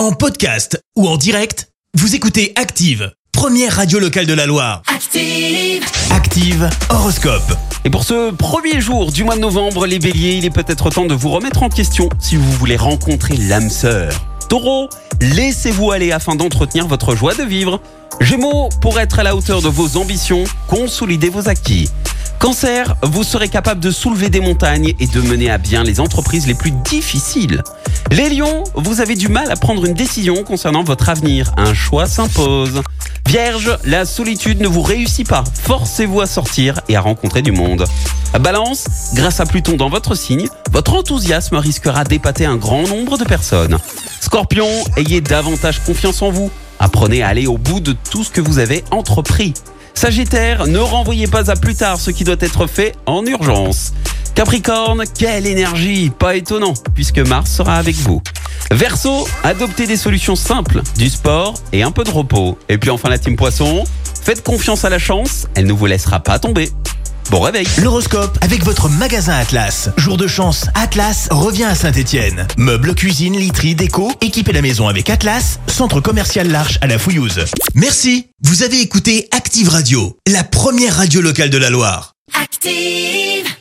En podcast ou en direct, vous écoutez Active, première radio locale de la Loire. Active. Active Horoscope. Et pour ce premier jour du mois de novembre, les béliers, il est peut-être temps de vous remettre en question si vous voulez rencontrer l'âme sœur. Taureau, laissez-vous aller afin d'entretenir votre joie de vivre. Gémeaux, pour être à la hauteur de vos ambitions, consolidez vos acquis. Cancer, vous serez capable de soulever des montagnes et de mener à bien les entreprises les plus difficiles. Les lions, vous avez du mal à prendre une décision concernant votre avenir. Un choix s'impose. Vierge, la solitude ne vous réussit pas. Forcez-vous à sortir et à rencontrer du monde. Balance, grâce à Pluton dans votre signe, votre enthousiasme risquera d'épater un grand nombre de personnes. Scorpion, ayez davantage confiance en vous. Apprenez à aller au bout de tout ce que vous avez entrepris. Sagittaire, ne renvoyez pas à plus tard ce qui doit être fait en urgence. Capricorne, quelle énergie, pas étonnant, puisque Mars sera avec vous. Verseau, adoptez des solutions simples, du sport et un peu de repos. Et puis enfin la team Poisson, faites confiance à la chance, elle ne vous laissera pas tomber. Bon réveil L'horoscope avec votre magasin Atlas. Jour de chance, Atlas revient à Saint-Étienne. Meubles, cuisine, literie, déco, équipez la maison avec Atlas, centre commercial L'Arche à la Fouillouse. Merci. Vous avez écouté Active Radio, la première radio locale de la Loire. Active.